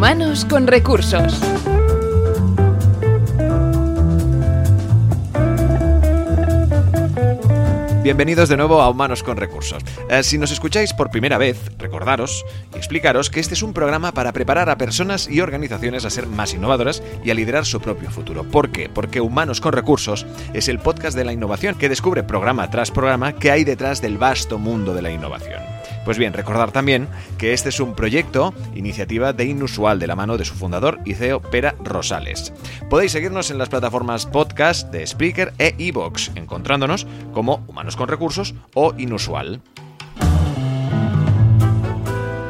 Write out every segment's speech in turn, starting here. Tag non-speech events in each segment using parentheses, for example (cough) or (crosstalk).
Humanos con recursos. Bienvenidos de nuevo a Humanos con Recursos. Eh, si nos escucháis por primera vez, recordaros y explicaros que este es un programa para preparar a personas y organizaciones a ser más innovadoras y a liderar su propio futuro. ¿Por qué? Porque Humanos con Recursos es el podcast de la innovación que descubre programa tras programa qué hay detrás del vasto mundo de la innovación. Pues bien, recordar también que este es un proyecto, iniciativa de Inusual, de la mano de su fundador y CEO Pera Rosales. Podéis seguirnos en las plataformas podcast de Spreaker e iVoox, encontrándonos como Humanos con Recursos o Inusual.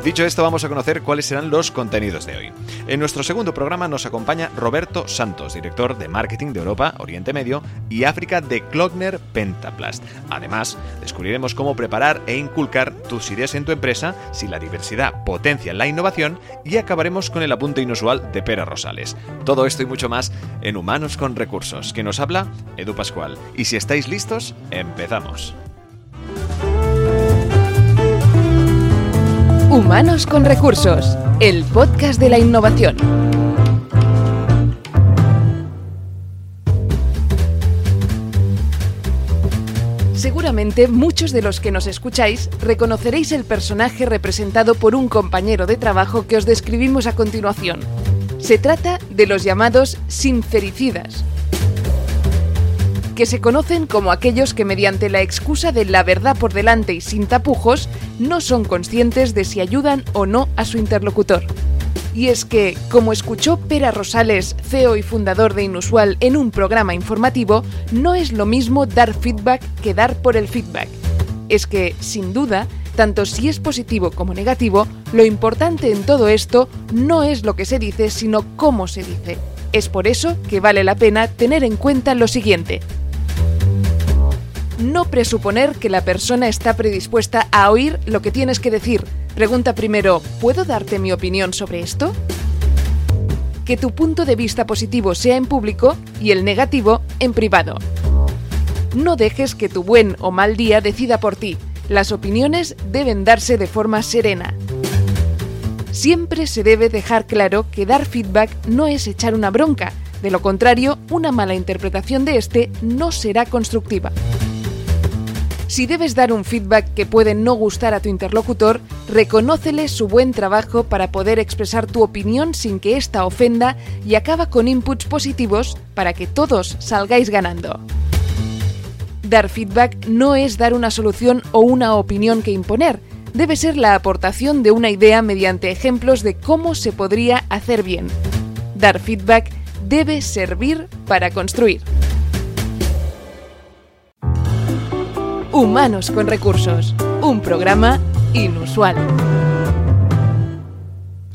Dicho esto, vamos a conocer cuáles serán los contenidos de hoy. En nuestro segundo programa nos acompaña Roberto Santos, director de marketing de Europa, Oriente Medio y África de Klogner Pentaplast. Además, descubriremos cómo preparar e inculcar tus ideas en tu empresa si la diversidad potencia la innovación y acabaremos con el apunte inusual de Pera Rosales. Todo esto y mucho más en Humanos con Recursos, que nos habla Edu Pascual. Y si estáis listos, empezamos. Humanos con Recursos, el podcast de la innovación. Seguramente muchos de los que nos escucháis reconoceréis el personaje representado por un compañero de trabajo que os describimos a continuación. Se trata de los llamados sincericidas, que se conocen como aquellos que mediante la excusa de la verdad por delante y sin tapujos no son conscientes de si ayudan o no a su interlocutor. Y es que, como escuchó Pera Rosales, CEO y fundador de Inusual en un programa informativo, no es lo mismo dar feedback que dar por el feedback. Es que, sin duda, tanto si es positivo como negativo, lo importante en todo esto no es lo que se dice, sino cómo se dice. Es por eso que vale la pena tener en cuenta lo siguiente. No presuponer que la persona está predispuesta a oír lo que tienes que decir. Pregunta primero, ¿puedo darte mi opinión sobre esto? Que tu punto de vista positivo sea en público y el negativo en privado. No dejes que tu buen o mal día decida por ti. Las opiniones deben darse de forma serena. Siempre se debe dejar claro que dar feedback no es echar una bronca. De lo contrario, una mala interpretación de este no será constructiva. Si debes dar un feedback que puede no gustar a tu interlocutor, reconócele su buen trabajo para poder expresar tu opinión sin que ésta ofenda y acaba con inputs positivos para que todos salgáis ganando. Dar feedback no es dar una solución o una opinión que imponer, debe ser la aportación de una idea mediante ejemplos de cómo se podría hacer bien. Dar feedback debe servir para construir. Humanos con Recursos, un programa inusual.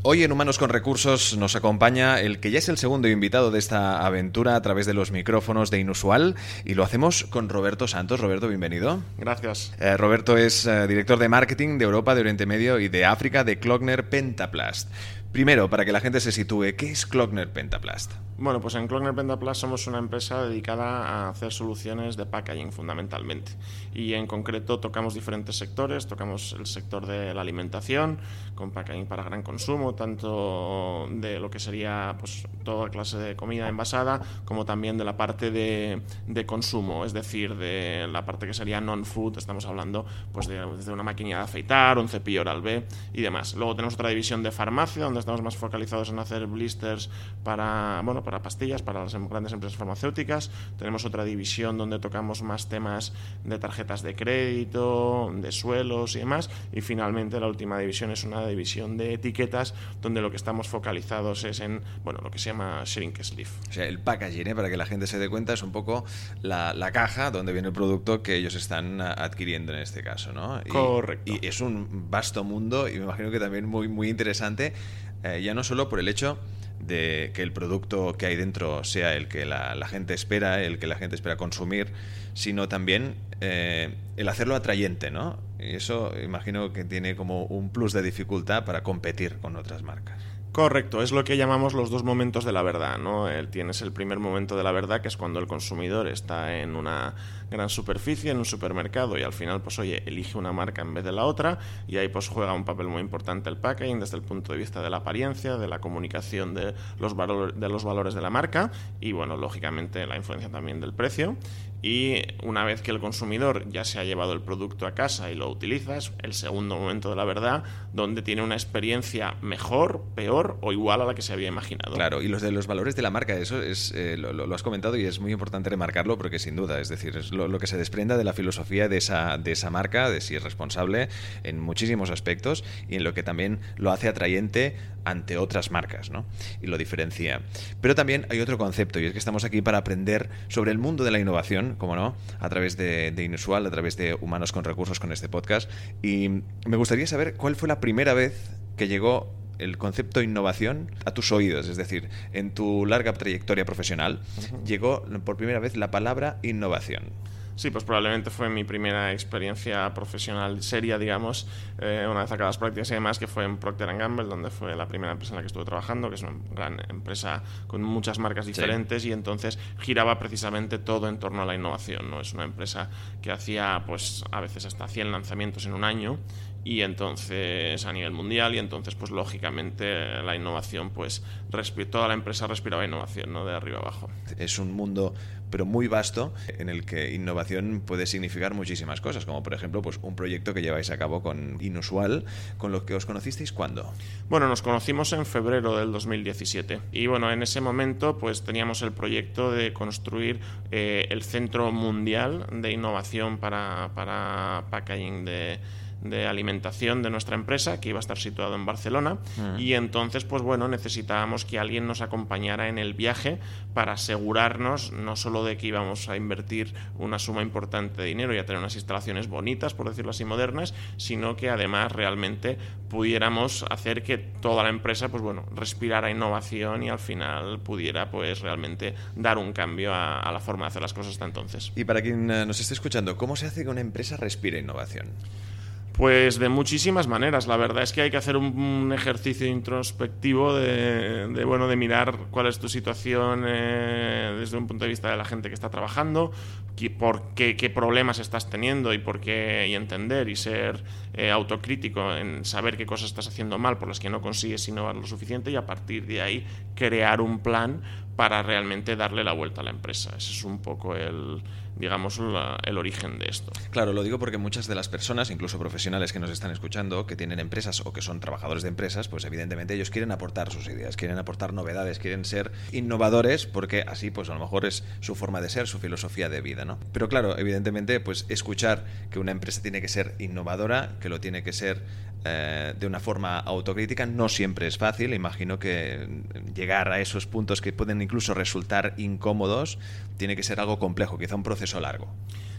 Hoy en Humanos con Recursos nos acompaña el que ya es el segundo invitado de esta aventura a través de los micrófonos de Inusual y lo hacemos con Roberto Santos. Roberto, bienvenido. Gracias. Eh, Roberto es eh, director de marketing de Europa, de Oriente Medio y de África de Klogner Pentaplast. Primero, para que la gente se sitúe, ¿qué es Klogner Pentaplast? Bueno, pues en Klogner Pentaplast somos una empresa dedicada a hacer soluciones de packaging fundamentalmente. Y en concreto tocamos diferentes sectores, tocamos el sector de la alimentación, con packaging para gran consumo, tanto de lo que sería pues, toda clase de comida envasada, como también de la parte de, consumo, es decir, de la parte que sería non-food, estamos hablando pues, de, una maquinilla de afeitar, un cepillo oral B y demás. Luego tenemos otra división de farmacia, donde estamos más focalizados en hacer blisters para, bueno, para pastillas, para las em, grandes empresas farmacéuticas. Tenemos otra división donde tocamos más temas de tarjetas de crédito, de suelos y demás. Y finalmente la última división es una división de etiquetas donde lo que estamos focalizados es en, bueno, lo que se llama shrink sleeve. O sea, el packaging, ¿eh? para que la gente se dé cuenta, es un poco la, la, caja donde viene el producto que ellos están adquiriendo en este caso, ¿no? Y, Correcto. Y es un vasto mundo y me imagino que también muy, muy interesante eh, ya no solo por el hecho de que el producto que hay dentro sea el que la, gente espera, el que la gente espera consumir, sino también eh, el hacerlo atrayente, ¿no? Y eso imagino que tiene como un plus de dificultad para competir con otras marcas. Correcto, es lo que llamamos los dos momentos de la verdad, ¿no? tienes el primer momento de la verdad, que es cuando el consumidor está en una gran superficie, en un supermercado, y al final, pues oye, elige una marca en vez de la otra, y ahí pues juega un papel muy importante el packaging desde el punto de vista de la apariencia, de la comunicación de los, valores, de los valores de la marca, y bueno, lógicamente la influencia también del precio. Y una vez que el consumidor ya se ha llevado el producto a casa y lo utiliza, es el segundo momento de la verdad, donde tiene una experiencia mejor, peor o igual a la que se había imaginado. Claro, y los de los valores de la marca, eso es eh, lo, has comentado y es muy importante remarcarlo porque sin duda, es decir, es lo, que se desprenda de la filosofía de esa, de esa marca, de si es responsable en muchísimos aspectos y en lo que también lo hace atrayente ante otras marcas, ¿no? Y lo diferencia. Pero también hay otro concepto y es que estamos aquí para aprender sobre el mundo de la innovación como no, a través de, Inusual, a través de Humanos con Recursos con este podcast. Y me gustaría saber cuál fue la primera vez que llegó el concepto innovación a tus oídos, es decir, en tu larga trayectoria profesional, llegó por primera vez la palabra innovación. Sí, pues probablemente fue mi primera experiencia profesional seria, digamos, eh, una vez acabadas prácticas y demás, que fue en Procter Gamble, donde fue la primera empresa en la que estuve trabajando, que es una gran empresa con muchas marcas diferentes y entonces giraba precisamente todo en torno a la innovación. ¿no? Es una empresa que hacía, pues, a veces hasta 100 lanzamientos en un año y entonces a nivel mundial y entonces pues lógicamente la innovación pues toda la empresa respiraba innovación no de arriba abajo. Es un mundo pero muy vasto en el que innovación puede significar muchísimas cosas como por ejemplo pues un proyecto que lleváis a cabo con Inusual con lo que os conocisteis cuándo bueno nos conocimos en febrero del 2017 y bueno en ese momento pues teníamos el proyecto de construir eh, el centro mundial de innovación para para packaging de de alimentación de nuestra empresa, que iba a estar situado en Barcelona, mm. y entonces, pues bueno, necesitábamos que alguien nos acompañara en el viaje para asegurarnos no solo de que íbamos a invertir una suma importante de dinero y a tener unas instalaciones bonitas, por decirlo así, modernas, sino que además realmente pudiéramos hacer que toda la empresa, pues bueno, respirara innovación y al final pudiera, pues realmente dar un cambio a, a la forma de hacer las cosas hasta entonces. Y para quien eh, nos esté escuchando, ¿cómo se hace que una empresa respire innovación? Pues de muchísimas maneras. La verdad es que hay que hacer un, ejercicio introspectivo de, bueno, de mirar cuál es tu situación eh, desde un punto de vista de la gente que está trabajando, qué, qué, qué problemas estás teniendo y por qué y entender y ser eh, autocrítico en saber qué cosas estás haciendo mal por las que no consigues innovar lo suficiente y a partir de ahí crear un plan para realmente darle la vuelta a la empresa. Ese es un poco el, digamos, el origen de esto. Claro, lo digo porque muchas de las personas, incluso profesionales que nos están escuchando, que tienen empresas o que son trabajadores de empresas, pues evidentemente ellos quieren aportar sus ideas, quieren aportar novedades, quieren ser innovadores porque así pues a lo mejor es su forma de ser, su filosofía de vida, ¿no? Pero claro, evidentemente pues escuchar que una empresa tiene que ser innovadora, que lo tiene que ser eh, de una forma autocrítica no siempre es fácil. Imagino que llegar a esos puntos que pueden incluso resultar incómodos tiene que ser algo complejo, quizá un proceso largo.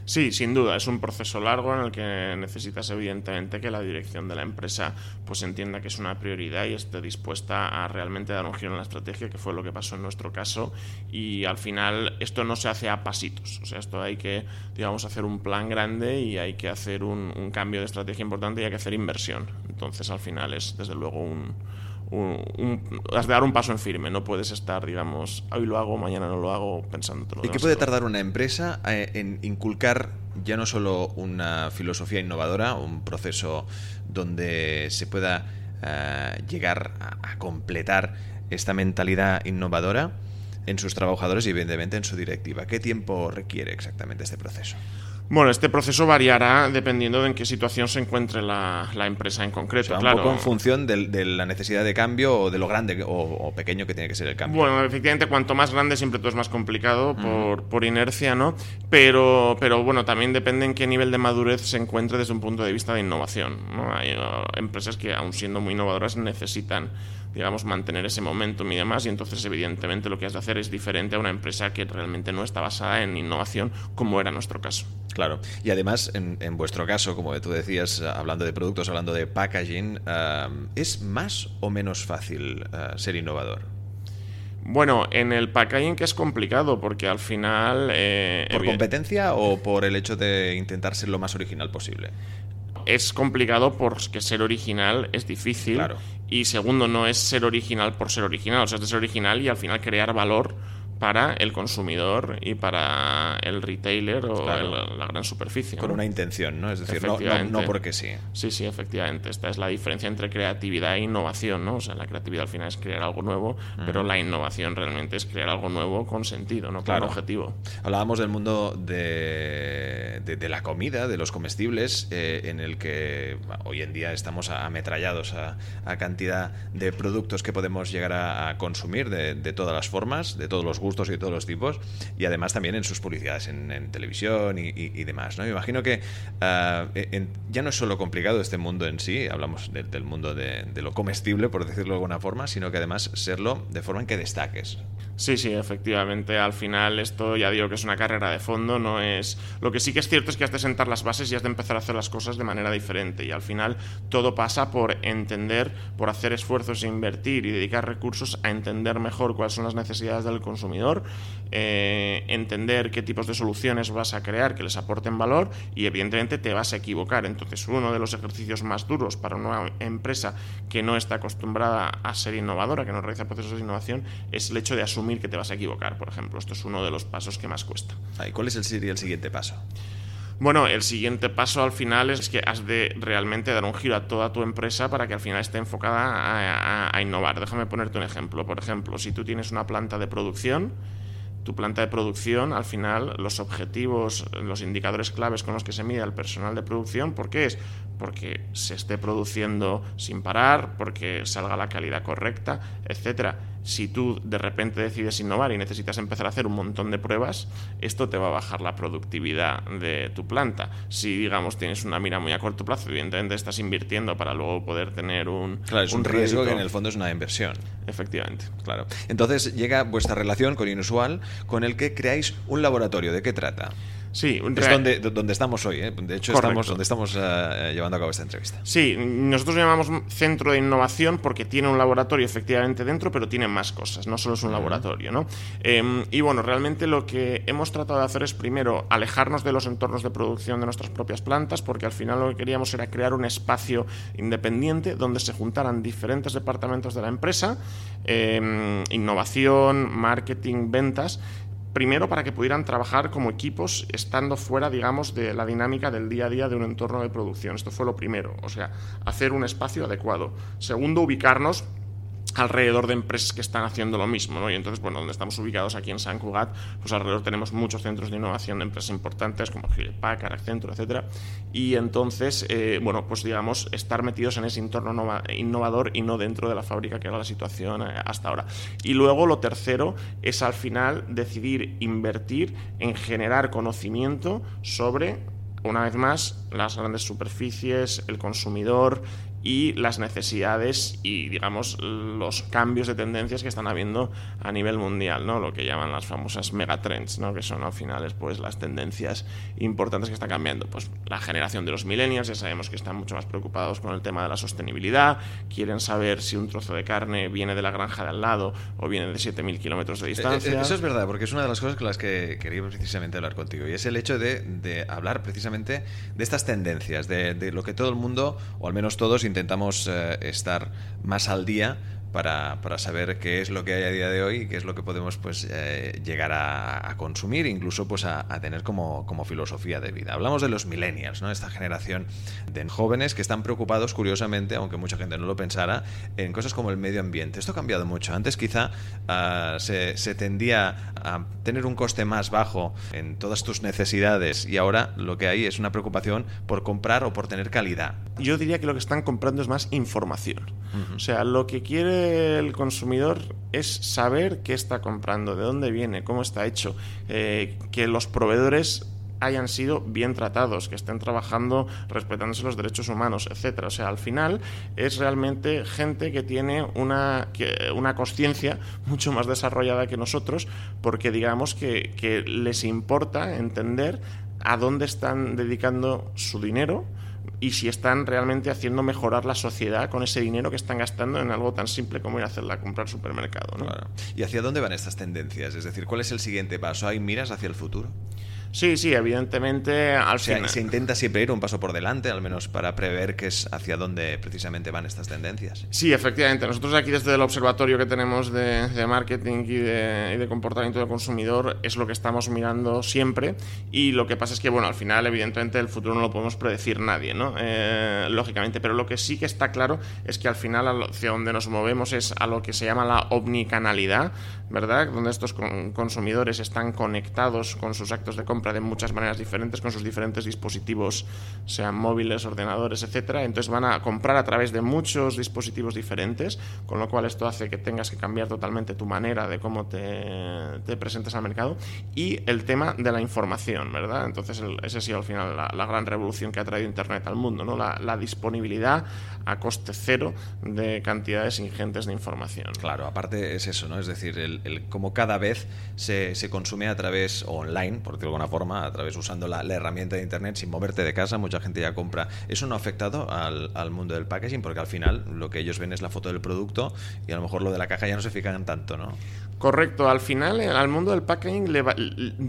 Sí, sin duda, es un proceso largo en el que necesitas evidentemente que la dirección de la empresa pues entienda que es una prioridad y esté dispuesta a realmente dar un giro en la estrategia, que fue lo que pasó en nuestro caso, y al final esto no se hace a pasitos, o sea, esto hay que, digamos, hacer un plan grande y hay que hacer un, un cambio de estrategia importante y hay que hacer inversión. Entonces, al final es desde luego un, has de dar un paso en firme, no puedes estar, digamos, hoy lo hago, mañana no lo hago, pensando. ¿Y qué puede tardar una empresa eh, en inculcar ya no solo una filosofía innovadora, un proceso donde se pueda eh, llegar a completar esta mentalidad innovadora en sus trabajadores y evidentemente en su directiva? ¿Qué tiempo requiere exactamente este proceso? Bueno, este proceso variará dependiendo de en qué situación se encuentre la, empresa en concreto. Un poco en función de, la necesidad de cambio o de lo grande o, pequeño que tiene que ser el cambio. Bueno, efectivamente, cuanto más grande siempre todo es más complicado por, por, inercia, ¿no? Pero, pero bueno, también depende en qué nivel de madurez se encuentre desde un punto de vista de innovación. ¿no? Hay uh, empresas que, aun siendo muy innovadoras, necesitan digamos, mantener ese momentum y demás, y entonces evidentemente lo que has de hacer es diferente a una empresa que realmente no está basada en innovación, como era nuestro caso. Claro, y además en, vuestro caso, como tú decías, hablando de productos, hablando de packaging, eh, ¿es más o menos fácil eh, ser innovador? Bueno, en el packaging que es complicado porque al final... Eh, ¿Por competencia o por el hecho de intentar ser lo más original posible? es complicado porque ser original es difícil Y segundo, no es ser original por ser original, o sea, es de ser original y al final crear valor para el consumidor y para el retailer o la gran superficie. Con una intención, ¿no? Es decir, no, no, porque sí. Sí, sí, efectivamente. Esta es la diferencia entre creatividad e innovación, ¿no? O sea, la creatividad al final es crear algo nuevo, pero la innovación realmente es crear algo nuevo con sentido, ¿no? Con objetivo. Hablábamos del mundo de, de, la comida, de los comestibles, eh, en el que hoy en día estamos ametrallados a, a cantidad de productos que podemos llegar a, a consumir de, de todas las formas, de todos los gustos y de todos los tipos, y además también en sus publicidades en, televisión y, demás. ¿no? Me imagino que ah, ya no es solo complicado este mundo en sí, hablamos del mundo de, lo comestible, por decirlo de alguna forma, sino que además serlo de forma en que destaques. Sí, sí, efectivamente. Al final esto ya digo que es una carrera de fondo, no es... Lo que sí que es cierto es que has de sentar las bases y has de empezar a hacer las cosas de manera diferente. Y al final todo pasa por entender, por hacer esfuerzos invertir y dedicar recursos a entender mejor cuáles son las necesidades del consumidor eh, entender qué tipos de soluciones vas a crear que les aporten valor y evidentemente te vas a equivocar. Entonces uno de los ejercicios más duros para una empresa que no está acostumbrada a ser innovadora, que no realiza procesos de innovación, es el hecho de asumir que te vas a equivocar, por ejemplo. Esto es uno de los pasos que más cuesta. ¿Y cuál es el, el siguiente paso? Bueno, el siguiente paso al final es que has de realmente dar un giro a toda tu empresa para que al final esté enfocada a, innovar. Déjame ponerte un ejemplo. Por ejemplo, si tú tienes una planta de producción, tu planta de producción, al final, los objetivos, los indicadores claves con los que se mide el personal de producción, ¿por qué es? Porque se esté produciendo sin parar, porque salga la calidad correcta, etcétera si tú de repente decides innovar y necesitas empezar a hacer un montón de pruebas, esto te va a bajar la productividad de tu planta. Si, digamos, tienes una mira muy a corto plazo, evidentemente estás invirtiendo para luego poder tener un... Claro, es un, riesgo que en el fondo es una inversión. Efectivamente. Claro. Entonces llega vuestra relación con Inusual, con el que creáis un laboratorio. ¿De qué trata? Sí, es donde, donde, estamos hoy. ¿eh? De hecho, estamos donde estamos eh, llevando a cabo esta entrevista. Sí, nosotros llamamos centro de innovación porque tiene un laboratorio efectivamente dentro, pero tiene más cosas, no solo es un laboratorio. ¿no? Em, y bueno, realmente lo que hemos tratado de hacer es primero alejarnos de los entornos de producción de nuestras propias plantas, porque al final lo que queríamos era crear un espacio independiente donde se juntaran diferentes departamentos de la empresa, em, innovación, marketing, ventas primero para que pudieran trabajar como equipos estando fuera, digamos, de la dinámica del día a día de un entorno de producción. Esto fue lo primero, o sea, hacer un espacio adecuado. Segundo, ubicarnos alrededor de empresas que están haciendo lo mismo, ¿no? Y entonces, bueno, donde estamos ubicados aquí en San Cugat, pues alrededor tenemos muchos centros de innovación de empresas importantes como Hewlett Packard, Accenture, etcétera. Y entonces, eh, bueno, pues digamos, estar metidos en ese entorno innovador y no dentro de la fábrica, que era la situación eh, hasta ahora. Y luego, lo tercero es al final decidir invertir en generar conocimiento sobre una vez más, las grandes superficies, el consumidor y las necesidades y, digamos, los cambios de tendencias que están habiendo a nivel mundial, ¿no? Lo que llaman las famosas megatrends, ¿no? Que son al final pues las tendencias importantes que están cambiando. Pues la generación de los millennials, ya sabemos que están mucho más preocupados con el tema de la sostenibilidad, quieren saber si un trozo de carne viene de la granja de al lado o viene de 7.000 kilómetros de distancia. Eh, eh, eso es verdad, porque es una de las cosas con las que quería precisamente hablar contigo, y es el hecho de, de hablar precisamente de estas tendencias, de, de, lo que todo el mundo, o al menos todos, intentamos eh, estar más al día para, para, saber qué es lo que hay a día de hoy y qué es lo que podemos pues eh, llegar a, consumir, incluso pues a, tener como, como, filosofía de vida. Hablamos de los millennials, ¿no? esta generación de jóvenes que están preocupados, curiosamente, aunque mucha gente no lo pensara, en cosas como el medio ambiente. Esto ha cambiado mucho. Antes quizá ah, se, se tendía a tener un coste más bajo en todas tus necesidades y ahora lo que hay es una preocupación por comprar o por tener calidad. Yo diría que lo que están comprando es más información. O sea, lo que quiere el consumidor es saber qué está comprando, de dónde viene, cómo está hecho, eh, que los proveedores hayan sido bien tratados, que estén trabajando respetándose los derechos humanos, etcétera. O sea, al final es realmente gente que tiene una, una conciencia (laughs) mucho más desarrollada que nosotros, porque digamos que les importa entender a dónde están dedicando su dinero y si están realmente haciendo mejorar la sociedad con ese dinero que están gastando en algo tan simple como ir a hacerla comprar supermercado. ¿no? ¿Y hacia dónde van estas tendencias? Es decir, ¿cuál es el siguiente paso? ¿Hay miras hacia el futuro? Sí, sí, evidentemente al o sea, final. Se intenta siempre ir un paso por delante, al menos para prever que es hacia dónde precisamente van estas tendencias. Sí, efectivamente. Nosotros aquí desde el observatorio que tenemos de, de marketing y de, y de, comportamiento del consumidor es lo que estamos mirando siempre y lo que pasa es que, bueno, al final evidentemente el futuro no lo podemos predecir nadie, ¿no? Eh, lógicamente, pero lo que sí que está claro es que al final hacia donde nos movemos es a lo que se llama la omnicanalidad, ¿verdad? Donde estos con, consumidores están conectados con sus actos de compra de muchas maneras diferentes, con sus diferentes dispositivos, sean móviles, ordenadores, etcétera. Entonces van a comprar a través de muchos dispositivos diferentes, con lo cual esto hace que tengas que cambiar totalmente tu manera de cómo te, te presentas al mercado. Y el tema de la información, ¿verdad? Entonces, el, ese ha sido al final la, la, gran revolución que ha traído Internet al mundo, ¿no? La, la disponibilidad a coste cero de cantidades ingentes de información. Claro, aparte es eso, ¿no? Es decir, el, el cómo cada vez se, se, consume a través online, por decirlo de alguna forma, a través usando la, la, herramienta de Internet sin moverte de casa, mucha gente ya compra. ¿Eso no ha afectado al, al, mundo del packaging? Porque al final lo que ellos ven es la foto del producto y a lo mejor lo de la caja ya no se fijan tanto, ¿no? Correcto, al final eh, al mundo del packaging le va,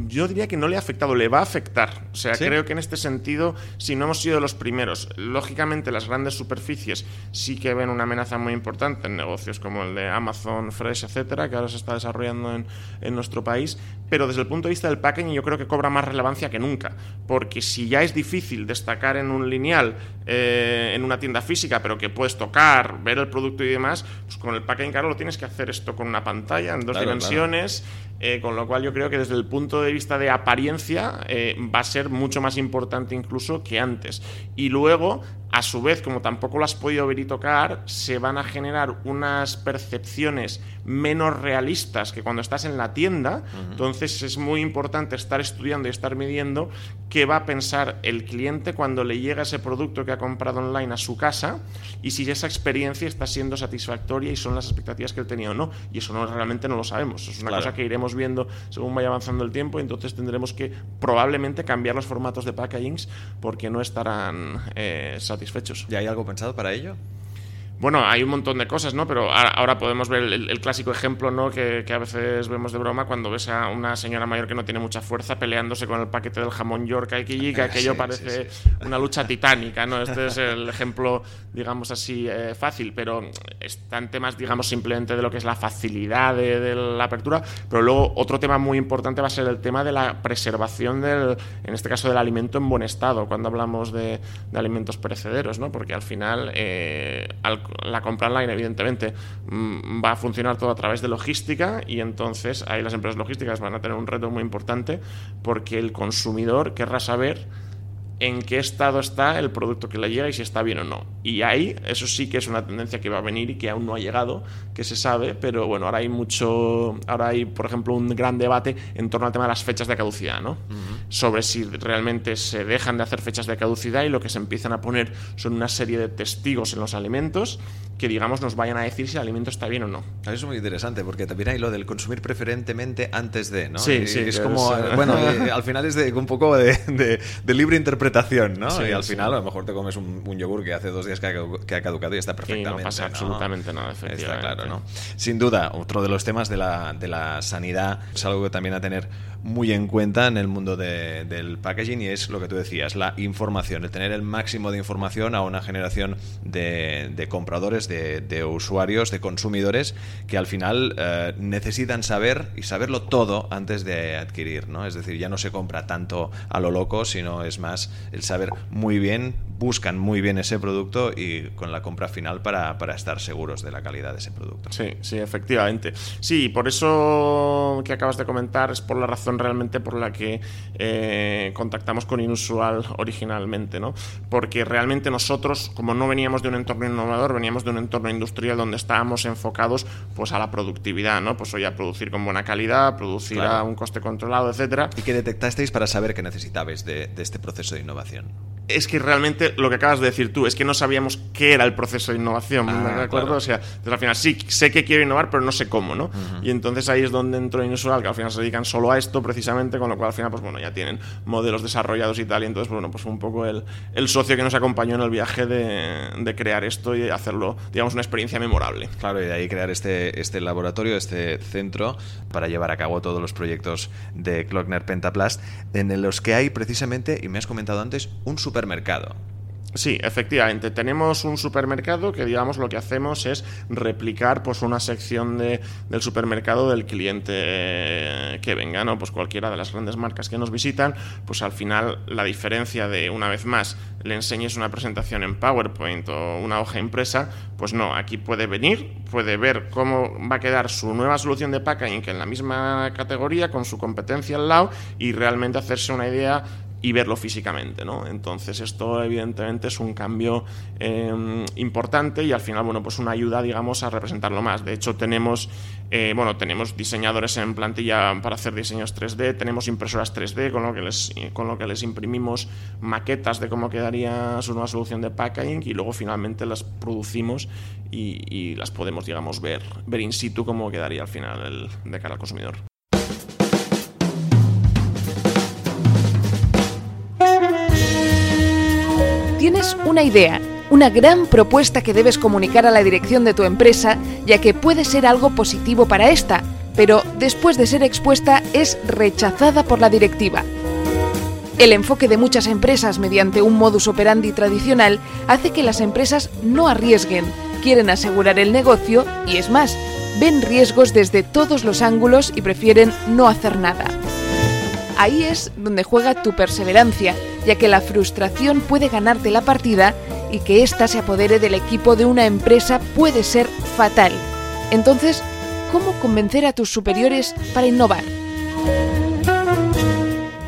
yo diría que no le ha afectado, le va a afectar. O sea, ¿Sí? creo que en este sentido, si no hemos sido los primeros, lógicamente las grandes superficies sí que ven una amenaza muy importante en negocios como el de Amazon, Fresh, etcétera, que ahora se está desarrollando en, en nuestro país, pero desde el punto de vista del packaging yo creo que cobra más relevancia que nunca, porque si ya es difícil destacar en un lineal, eh, en una tienda física, pero que puedes tocar, ver el producto y demás, pues con el packaging claro lo tienes que hacer esto con una pantalla en dos claro, dimensiones. Claro. Eh, con lo cual yo creo que desde el punto de vista de apariencia eh, va a ser mucho más importante incluso que antes. Y luego, a su vez, como tampoco lo has podido ver y tocar, se van a generar unas percepciones menos realistas que cuando estás en la tienda. Uh -huh. Entonces es muy importante estar estudiando y estar midiendo qué va a pensar el cliente cuando le llega ese producto que ha comprado online a su casa y si esa experiencia está siendo satisfactoria y son las expectativas que él tenía o no. Y eso no, realmente no lo sabemos. Es una claro. cosa que iremos viendo según vaya avanzando el tiempo y entonces tendremos que probablemente cambiar los formatos de packagings porque no estarán eh, satisfechos. ¿Ya hay algo pensado para ello? Bueno, hay un montón de cosas, ¿no? Pero ahora podemos ver el, el clásico ejemplo, ¿no? Que, que, a veces vemos de broma cuando ves a una señora mayor que no tiene mucha fuerza peleándose con el paquete del jamón York y que aquello sí, parece sí, sí. una lucha titánica, ¿no? Este es el ejemplo, digamos así, eh, fácil, pero están temas, digamos, simplemente de lo que es la facilidad de, de, la apertura, pero luego otro tema muy importante va a ser el tema de la preservación del, en este caso, del alimento en buen estado, cuando hablamos de, de alimentos perecederos, ¿no? Porque al final, eh, al la compra online, evidentemente, mm, va a funcionar todo a través de logística y entonces ahí las empresas logísticas van a tener un reto muy importante porque el consumidor querrá saber en qué estado está el producto que le llega y si está bien o no. Y ahí, eso sí que es una tendencia que va a venir y que aún no ha llegado, que se sabe, pero bueno, ahora hay mucho, ahora hay, por ejemplo, un gran debate en torno al tema de las fechas de caducidad, ¿no? Uh -huh. Sobre si realmente se dejan de hacer fechas de caducidad y lo que se empiezan a poner son una serie de testigos en los alimentos que, digamos, nos vayan a decir si el alimento está bien o no. Eso es muy interesante, porque también hay lo del consumir preferentemente antes de, ¿no? Sí, y sí. Es como, es... bueno, al final es de, un poco de, de, de libre interpretación, ¿no? Sí, y al sí. final a lo mejor te comes un, un, yogur que hace dos días que ha, que ha caducado y está perfectamente. Y no pasa ¿no? absolutamente nada, efectivamente. Está claro, ¿no? Sin duda, otro de los temas de la, de la sanidad es algo que también a tener muy en cuenta en el mundo de, del packaging y es lo que tú decías, la información, el tener el máximo de información a una generación de, compradores, de, de, usuarios, de consumidores que al final eh, necesitan saber y saberlo todo antes de adquirir, ¿no? Es decir, ya no se compra tanto a lo loco, sino es más el saber muy bien, buscan muy bien ese producto y con la compra final para, para estar seguros de la calidad de ese producto. Sí, sí, efectivamente. Sí, por eso que acabas de comentar es por la razón realmente por la que eh, contactamos con Inusual originalmente, ¿no? Porque realmente nosotros, como no veníamos de un entorno innovador, veníamos de un entorno industrial donde estábamos enfocados pues a la productividad, ¿no? Pues hoy a producir con buena calidad, producir claro. a un coste controlado, etcétera. ¿Y qué detectasteis para saber que necesitabais de, de este proceso de innovación? Es que realmente lo que acabas de decir tú, es que no sabíamos qué era el proceso de innovación, Ah, ¿de acuerdo? claro. O sea, entonces, al final sí, sé que quiero innovar, pero no sé cómo, ¿no? Y entonces ahí es donde entró Inusual, que al final se dedican solo a esto precisamente, con lo cual al final, pues bueno, ya tienen modelos desarrollados y tal, y entonces, bueno, pues fue un poco el, el socio que nos acompañó en el viaje de, de crear esto y hacerlo, digamos, una experiencia memorable. Claro, y de ahí crear este, este laboratorio, este centro, para llevar a cabo todos los proyectos de Klockner Pentaplast, en los que hay precisamente, y me has comentado antes, un supermercado. Sí, efectivamente. Tenemos un supermercado que, digamos, lo que hacemos es replicar pues, una sección de, del supermercado del cliente eh, que venga, ¿no? Pues cualquiera de las grandes marcas que nos visitan, pues al final la diferencia de, una vez más, le enseñes una presentación en PowerPoint o una hoja impresa, pues no, aquí puede venir, puede ver cómo va a quedar su nueva solución de packaging en la misma categoría, con su competencia al lado, y realmente hacerse una idea y verlo físicamente, ¿no? Entonces esto evidentemente es un cambio eh, importante y al final, bueno, pues una ayuda, digamos, a representarlo más. De hecho, tenemos, eh, bueno, tenemos diseñadores en plantilla para hacer diseños 3D, tenemos impresoras 3D con lo que les, con lo que les imprimimos maquetas de cómo quedaría su nueva solución de packaging y luego finalmente las producimos y, las podemos, digamos, ver, ver in situ cómo quedaría al final de cara al consumidor. Tienes una idea, una gran propuesta que debes comunicar a la dirección de tu empresa, ya que puede ser algo positivo para esta, pero después de ser expuesta es rechazada por la directiva. El enfoque de muchas empresas mediante un modus operandi tradicional hace que las empresas no arriesguen, quieren asegurar el negocio y es más, ven riesgos desde todos los ángulos y prefieren no hacer nada. Ahí es donde juega tu perseverancia, ya que la frustración puede ganarte la partida y que ésta se apodere del equipo de una empresa puede ser fatal. Entonces, ¿cómo convencer a tus superiores para innovar?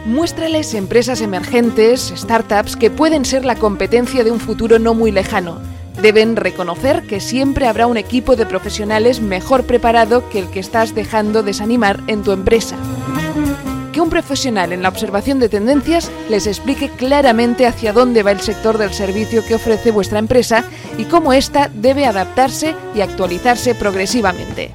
Muéstrales empresas emergentes, startups, que pueden ser la competencia de un futuro no muy lejano. Deben reconocer que siempre habrá un equipo de profesionales mejor preparado que el que estás dejando desanimar en tu empresa que un profesional en la observación de tendencias les explique claramente hacia dónde va el sector del servicio que ofrece vuestra empresa y cómo ésta debe adaptarse y actualizarse progresivamente.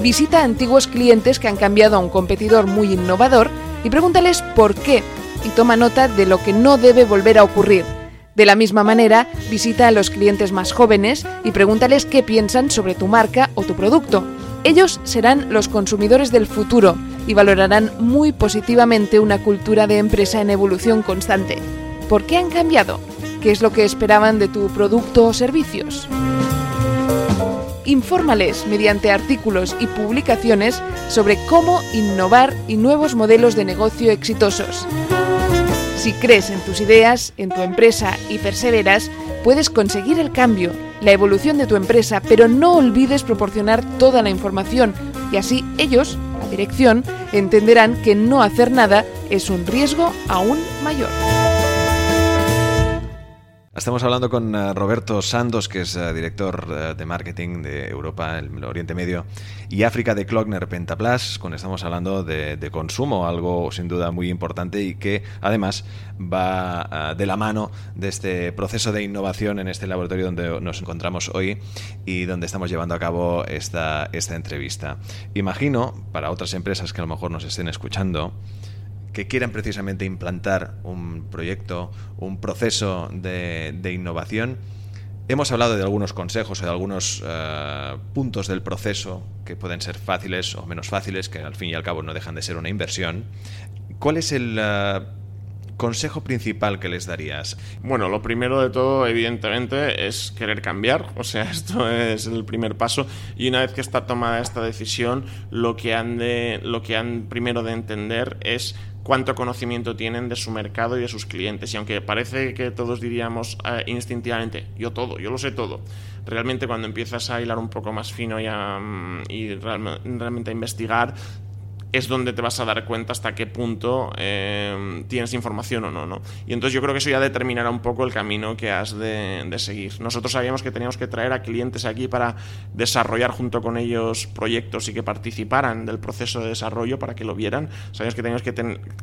Visita a antiguos clientes que han cambiado a un competidor muy innovador y pregúntales por qué y toma nota de lo que no debe volver a ocurrir. De la misma manera, visita a los clientes más jóvenes y pregúntales qué piensan sobre tu marca o tu producto. Ellos serán los consumidores del futuro y valorarán muy positivamente una cultura de empresa en evolución constante. ¿Por qué han cambiado? ¿Qué es lo que esperaban de tu producto o servicios? Infórmales mediante artículos y publicaciones sobre cómo innovar y nuevos modelos de negocio exitosos. Si crees en tus ideas, en tu empresa y perseveras, puedes conseguir el cambio, la evolución de tu empresa, pero no olvides proporcionar toda la información y así ellos, la dirección, entenderán que no hacer nada es un riesgo aún mayor. Estamos hablando con eh, Roberto Santos, que es eh, director eh, de marketing de Europa, el Oriente Medio y África de Klockner Pentaplas, con estamos hablando de, de consumo, algo sin duda muy importante y que además va de la mano de este proceso de innovación en este laboratorio donde nos encontramos hoy y donde estamos llevando a cabo esta, esta entrevista. Imagino, para otras empresas que a lo mejor nos estén escuchando, que quieran precisamente implantar un proyecto, un proceso de, innovación. Hemos hablado de algunos consejos o de algunos eh, puntos del proceso que pueden ser fáciles o menos fáciles, que al fin y al cabo no dejan de ser una inversión. ¿Cuál es el eh, consejo principal que les darías? Bueno, lo primero de todo, evidentemente, es querer cambiar. (laughs) O sea, esto es el primer paso. Y una vez que está tomada esta decisión, lo que han de, lo que han primero de entender es cuánto conocimiento tienen de su mercado y de sus clientes. Y aunque parece que todos diríamos eh, instintivamente, yo todo, yo lo sé todo, realmente cuando empiezas a hilar un poco más fino y, a, mm, y realme- realmente a investigar, es donde te vas a dar cuenta hasta qué punto eh, tienes información o no, no. Y entonces yo creo que eso ya determinará un poco el camino que has de, de seguir. Nosotros sabíamos que teníamos que traer a clientes aquí para desarrollar junto con ellos proyectos y que participaran del proceso de desarrollo para que lo vieran. Sabíamos que teníamos que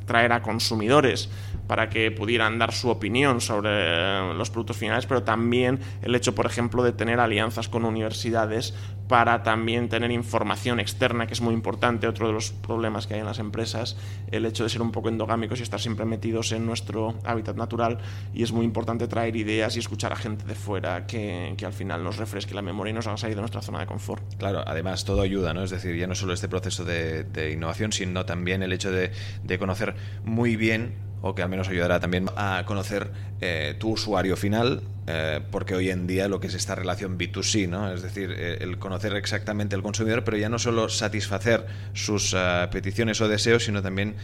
traer a consumidores para que pudieran dar su opinión sobre los productos finales, pero también el hecho, por ejemplo, de tener alianzas con universidades para también tener información externa, que es muy importante, otro de los problemas que hay en las empresas, el hecho de ser un poco endogámicos y estar siempre metidos en nuestro hábitat natural, y es muy importante traer ideas y escuchar a gente de fuera que, que al final nos refresque la memoria y nos haga salir de nuestra zona de confort. Claro, además todo ayuda, ¿no? Es decir, ya no solo este proceso de, innovación, sino también el hecho de conocer muy bien o que al menos ayudará también a conocer eh, tu usuario final, eh, porque hoy en día lo que es esta relación B2C, ¿no? es decir, eh, el conocer exactamente el consumidor, pero ya no solo satisfacer sus peticiones o deseos, sino también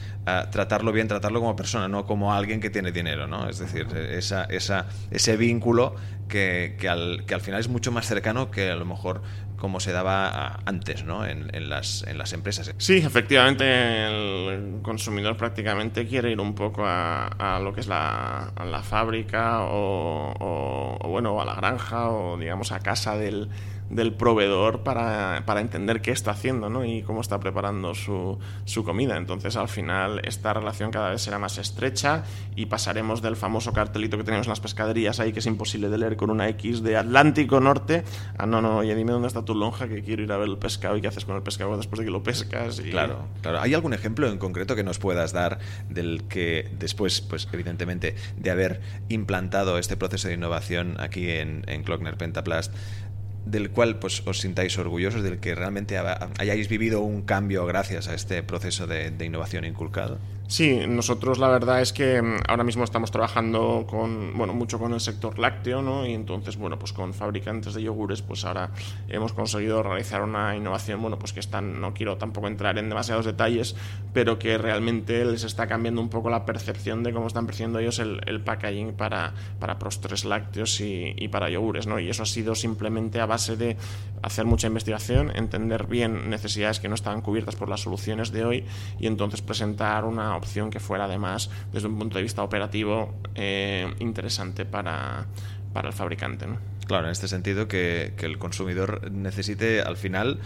tratarlo bien, tratarlo como persona, no como alguien que tiene dinero, ¿no? es decir, esa, esa, ese vínculo que, que, al, que al final es mucho más cercano que a lo mejor como se daba antes ¿no? en, en, las, en las empresas. Sí, efectivamente el consumidor prácticamente quiere ir un poco a, a lo que es la, a la fábrica o, o, o, bueno, a la granja o digamos a casa del, del proveedor para, para, entender qué está haciendo ¿no? y cómo está preparando su, su, comida. Entonces, al final, esta relación cada vez será más estrecha y pasaremos del famoso cartelito que tenemos en las pescaderías ahí, que es imposible de leer con una X de Atlántico Norte, a no, no, oye, dime dónde está tu lonja, que quiero ir a ver el pescado y qué haces con el pescado después de que lo pescas. Claro, claro. ¿Hay algún ejemplo en concreto que nos puedas dar del que después, pues evidentemente, de haber implantado este proceso de innovación aquí en, en Pentaplast, del cual pues, os sintáis orgullosos, del que realmente hayáis vivido un cambio gracias a este proceso de, de innovación inculcado? Sí, nosotros la verdad es que mm, ahora mismo estamos trabajando con, bueno, mucho con el sector lácteo, ¿no? Y entonces, bueno, pues con fabricantes de yogures, pues ahora hemos conseguido realizar una innovación, bueno, pues que están, no quiero tampoco entrar en demasiados detalles, pero que realmente les está cambiando un poco la percepción de cómo están percibiendo ellos el, el packaging para, para postres lácteos y, y, para yogures, ¿no? Y eso ha sido simplemente a base de hacer mucha investigación, entender bien necesidades que no estaban cubiertas por las soluciones de hoy y entonces presentar una opción que fuera además desde un punto de vista operativo eh, interesante para, para el fabricante. ¿no? Claro, en este sentido que, el consumidor necesite al final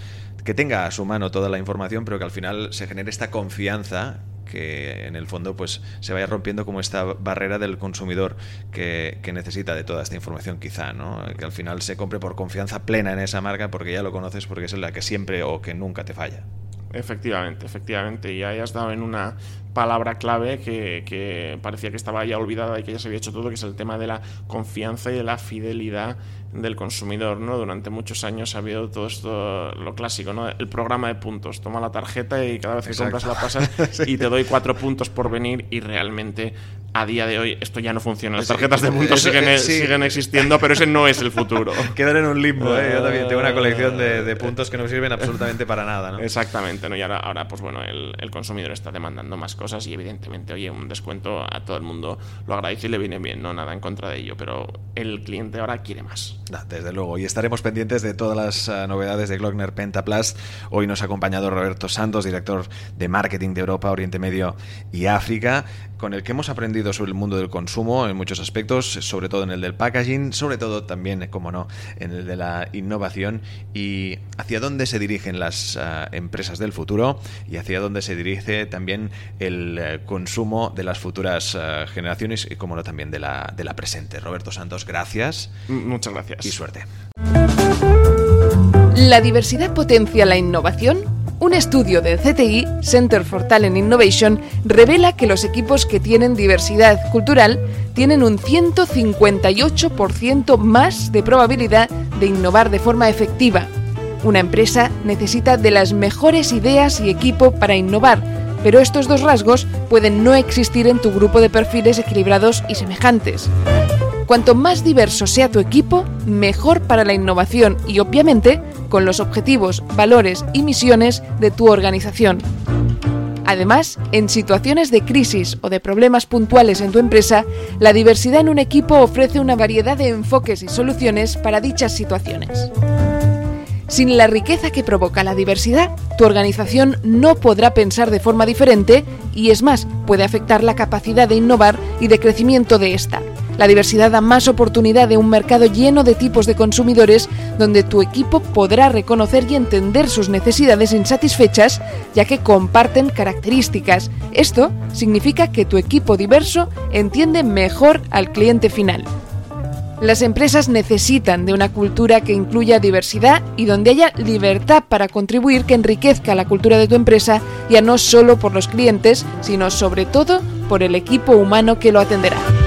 que tenga a su mano toda la información, pero que al final se genere esta confianza que en el fondo pues se vaya rompiendo como esta barrera del consumidor que, que, necesita de toda esta información quizá, ¿no? Que al final se compre por confianza plena en esa marca porque ya lo conoces porque es la que siempre o que nunca te falla. Efectivamente, efectivamente. Y ahí has dado en una palabra clave que, que, parecía que estaba ya olvidada y que ya se había hecho todo, que es el tema de la confianza y de la fidelidad del consumidor, ¿no? Durante muchos años ha habido todo esto, lo clásico, ¿no? El programa de puntos. Toma la tarjeta y cada vez que Exacto. compras la pasas (laughs) sí. y te doy cuatro puntos por venir y realmente a día de hoy esto ya no funciona. Las tarjetas de puntos siguen, sí. siguen existiendo, pero ese no es el futuro. (laughs) Quedan en un limbo, ¿eh? Yo también tengo una colección de, de puntos que no sirven absolutamente para nada, ¿no? Exactamente, ¿no? Y ahora, ahora pues bueno, el, el, consumidor está demandando más cosas y evidentemente, oye, un descuento a todo el mundo lo agradece y le viene bien, no nada en contra de ello, pero el cliente ahora quiere más. Desde luego, y estaremos pendientes de todas las uh, novedades de Glockner Pentaplast. Hoy nos ha acompañado Roberto Santos, director de marketing de Europa, Oriente Medio y África con el que hemos aprendido sobre el mundo del consumo en muchos aspectos, sobre todo en el del packaging, sobre todo también, como no, en el de la innovación y hacia dónde se dirigen las uh, empresas del futuro y hacia dónde se dirige también el uh, consumo de las futuras uh, generaciones y, como no, también de la, de la presente. Roberto Santos, gracias. Muchas gracias. Y suerte. La diversidad potencia la innovación. Un estudio del CTI, Center for Talent Innovation, revela que los equipos que tienen diversidad cultural tienen un 158% más de probabilidad de innovar de forma efectiva. Una empresa necesita de las mejores ideas y equipo para innovar, pero estos dos rasgos pueden no existir en tu grupo de perfiles equilibrados y semejantes. Cuanto más diverso sea tu equipo, mejor para la innovación y obviamente con los objetivos, valores y misiones de tu organización. Además, en situaciones de crisis o de problemas puntuales en tu empresa, la diversidad en un equipo ofrece una variedad de enfoques y soluciones para dichas situaciones. Sin la riqueza que provoca la diversidad, tu organización no podrá pensar de forma diferente y es más, puede afectar la capacidad de innovar y de crecimiento de esta La diversidad da más oportunidad de un mercado lleno de tipos de consumidores donde tu equipo podrá reconocer y entender sus necesidades insatisfechas ya que comparten características. Esto significa que tu equipo diverso entiende mejor al cliente final. Las empresas necesitan de una cultura que incluya diversidad y donde haya libertad para contribuir que enriquezca la cultura de tu empresa, ya no solo por los clientes, sino sobre todo por el equipo humano que lo atenderá.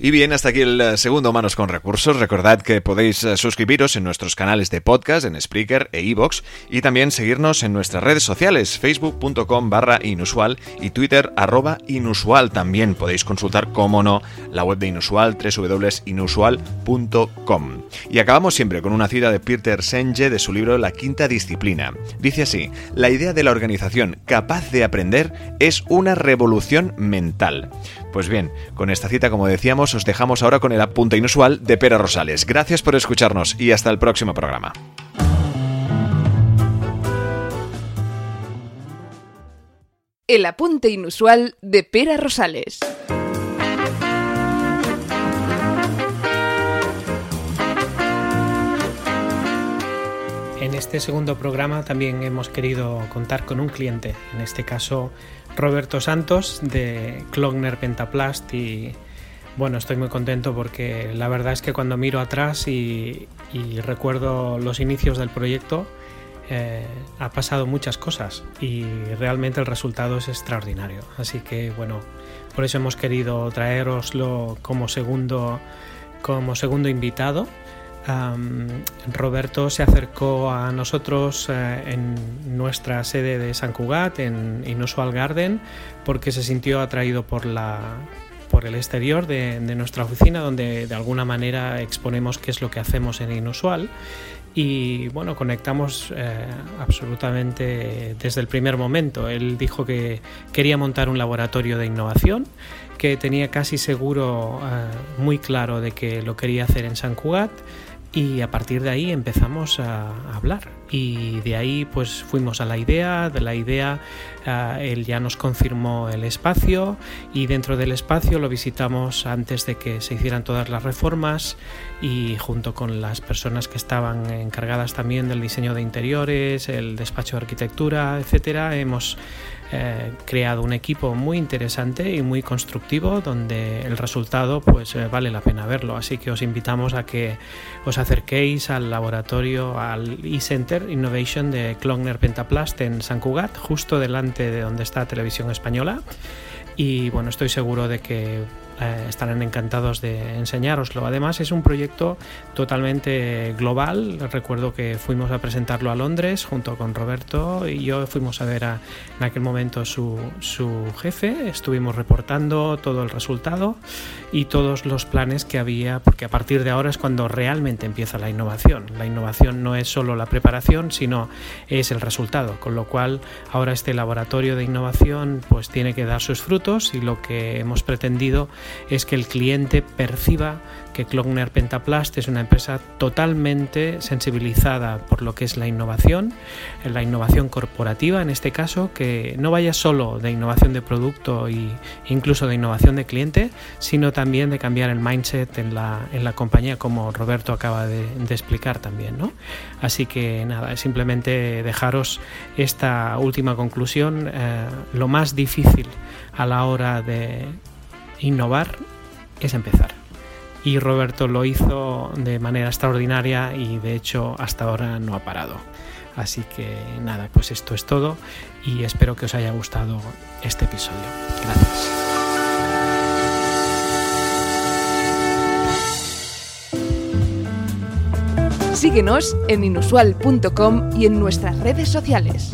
Y bien, hasta aquí el eh, segundo Manos con Recursos. Recordad que podéis eh, suscribiros en nuestros canales de podcast, en Spreaker e iVoox, y también seguirnos en nuestras redes sociales, facebook.com barra inusual y twitter arroba inusual. También podéis consultar, como no, la web de Inusual, www.inusual.com. Y acabamos siempre con una cita de Peter Senge de su libro La Quinta Disciplina. Dice así, la idea de la organización capaz de aprender es una revolución mental. Pues bien, con esta cita, como decíamos, os dejamos ahora con el apunte inusual de Pera Rosales. Gracias por escucharnos y hasta el próximo programa. El apunte inusual de Pera Rosales. En este segundo programa también hemos querido contar con un cliente, en este caso Roberto Santos de Klogner Pentaplast y bueno, estoy muy contento porque la verdad es que cuando miro atrás y, recuerdo los inicios del proyecto, eh, ha pasado muchas cosas y realmente el resultado es extraordinario. Así que bueno, por eso hemos querido traeroslo como segundo, como segundo invitado Roberto se acercó a nosotros eh, en nuestra sede de San Cugat, en Inusual Garden, porque se sintió atraído por la por el exterior de, nuestra oficina donde de alguna manera exponemos qué es lo que hacemos en Inusual y bueno, conectamos eh, absolutamente desde el primer momento. Él dijo que quería montar un laboratorio de innovación, que tenía casi seguro, eh, muy claro de que lo quería hacer en San Cugat y a partir de ahí empezamos a hablar. Y de ahí pues fuimos a la idea, de la idea ah, él ya nos confirmó el espacio y dentro del espacio lo visitamos antes de que se hicieran todas las reformas y junto con las personas que estaban encargadas también del diseño de interiores, el despacho de arquitectura, etcétera, hemos eh, creado un equipo muy interesante y muy constructivo donde el resultado pues eh, vale la pena verlo. Así que os invitamos a que os acerquéis al laboratorio al e-center innovation de Klogner Pentaplast en San Cugat justo delante de donde está Televisión Española. Y bueno estoy seguro de que eh, estarán encantados de enseñároslo. Además es un proyecto totalmente global. Recuerdo que fuimos a presentarlo a Londres junto con Roberto y yo fuimos a ver a, en aquel momento su, su jefe. Estuvimos reportando todo el resultado y todos los planes que había, porque a partir de ahora es cuando realmente empieza la innovación. La innovación no es solo la preparación, sino es el resultado, con lo cual ahora este laboratorio de innovación pues tiene que dar sus frutos y lo que hemos pretendido es que el cliente perciba que Klogner Pentaplast es una empresa totalmente sensibilizada por lo que es la innovación, la innovación corporativa en este caso, que no vaya solo de innovación de producto e incluso de innovación de cliente, sino también de cambiar el mindset en la, en la compañía, como Roberto acaba de, explicar también. ¿no? Así que nada, simplemente dejaros esta última conclusión. Eh, lo más difícil a la hora de innovar es empezar y Roberto lo hizo de manera extraordinaria y de hecho hasta ahora no ha parado. Así que nada, pues esto es todo y espero que os haya gustado este episodio. Gracias. Síguenos en inusual.com y en nuestras redes sociales.